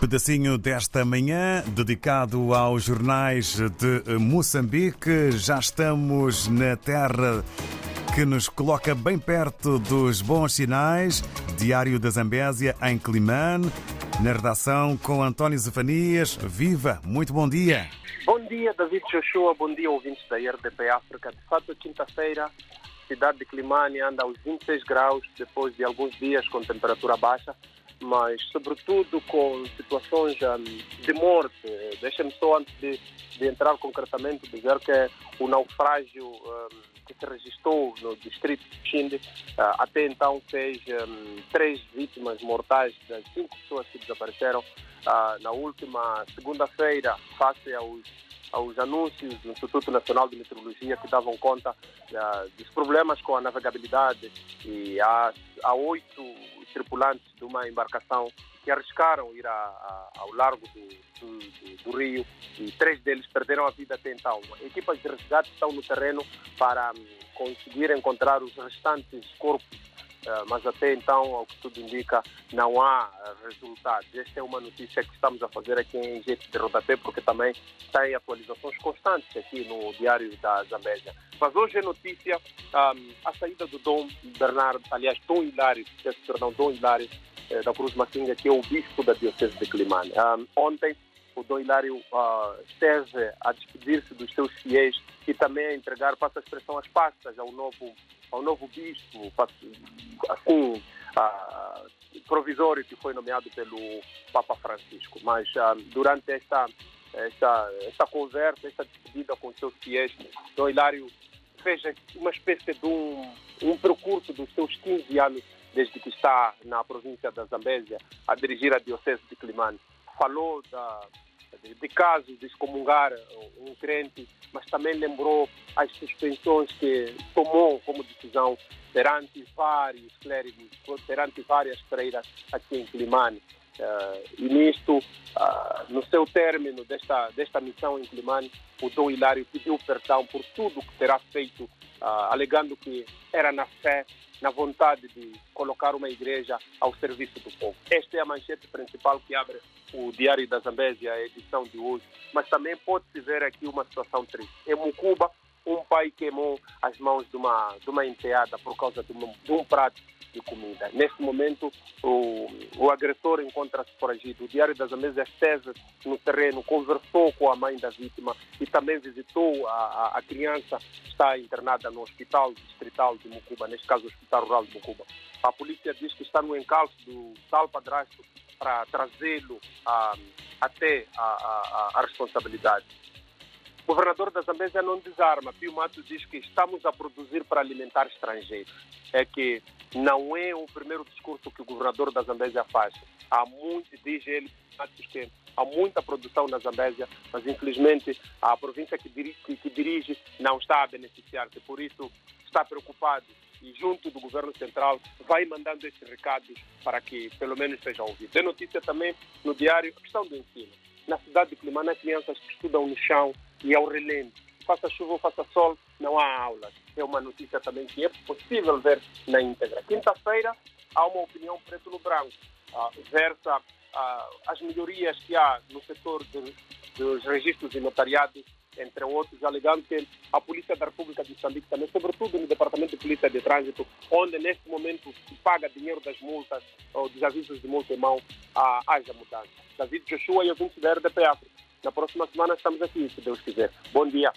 Pedacinho desta manhã dedicado aos jornais de Moçambique. Já estamos na terra que nos coloca bem perto dos bons sinais. Diário da Zambésia em Climane. Na redação com António Zefanias. Viva, muito bom dia. Bom dia, David Joshua. Bom dia, ouvintes da RDP África. De fato, quinta-feira, cidade de Climane anda aos 26 graus depois de alguns dias com temperatura baixa mas sobretudo com situações um, de morte. Deixa-me só, antes de, de, entrar concretamente, dizer que o naufrágio um, que se registrou no distrito de Xinde uh, até então fez um, três vítimas mortais das cinco pessoas que desapareceram uh, na última segunda-feira, face aos aos anúncios do Instituto Nacional de Meteorologia que davam conta uh, dos problemas com a navegabilidade e há, há oito tripulantes de uma embarcação que arriscaram ir a, a, ao largo do, do, do, Rio e três deles perderam a vida até então. Equipas de resgate estão no terreno para um, conseguir encontrar os restantes corpos, mas até então, ao que tudo indica, não há uh, resultados. Esta é uma notícia que estamos a fazer aqui em jeito de rodapé, porque também tem atualizações constantes aqui no Diário da Zambésia. Mas hoje é notícia um, a saída do Dom Bernardo, aliás, Dom Hilário, perdão, Dom Hilário eh, da Cruz Maquinha, que é o bispo da Diocese de Climane. Um, ontem, o Dom Hilário uh, esteve a despedir-se dos seus fiéis e também a entregar, passa a expressão, as pastas ao novo, ao novo bispo, assim, uh, provisório que foi nomeado pelo Papa Francisco. Mas uh, durante esta, esta, esta conversa, esta despedida com os seus fiéis, Dom Hilário fez uma espécie de um, um percurso dos seus 15 anos desde que está na província da Zambésia a dirigir a Diocese de Climane. Falou da, de, de casos de excomungar um crente, mas também lembrou as suspensões que tomou como decisão perante vários clérigos, perante várias freiras aqui em Climane. Uh, e nisto, uh, no seu término desta, desta missão em Climane, o Dom Hilário pediu perdão por tudo que terá feito, uh, alegando que era na fé, na vontade de colocar uma igreja ao serviço do povo. Esta é a manchete principal que abre o Diário da Zambésia, a edição de hoje. Mas também pode-se ver aqui uma situação triste. Em Mucuba, um pai queimou as mãos de uma, de uma enteada por causa de, uma, de um prato de comida. Neste momento, o, o agressor encontra-se foragido. O Diário das Amês esteve no terreno, conversou com a mãe da vítima e também visitou a, a, a criança que está internada no Hospital Distrital de Mucuba, neste caso o Hospital Rural de Mucuba. A polícia diz que está no encalço do tal padrasto para trazê-lo até a, a, a responsabilidade. O governador da Zambésia não desarma. Pio Mato diz que estamos a produzir para alimentar estrangeiros. É que não é o primeiro discurso que o governador da Zambésia faz. Há muito, diz ele, que há muita produção na Zambésia, mas infelizmente a província que dirige, que dirige não está a beneficiar-se. Por isso está preocupado e junto do governo central vai mandando esses recados para que pelo menos sejam ouvidos. É notícia também no diário a questão do ensino. Na cidade de Climana, crianças que estudam no chão e ao relento. Faça chuva ou faça sol, não há aulas. É uma notícia também que é possível ver na íntegra. Quinta-feira há uma opinião preto no branco. Uh, versa uh, as melhorias que há no setor de, dos registros e notariados, entre outros, alegando que a Polícia da República de Moçambique também, sobretudo no Departamento de Polícia de Trânsito, onde neste momento se paga dinheiro das multas ou dos avisos de multa em mão, uh, haja mudança. David Joshua e ouvintes da RDP África. Na próxima semana estamos aqui, se Deus quiser. Bom dia.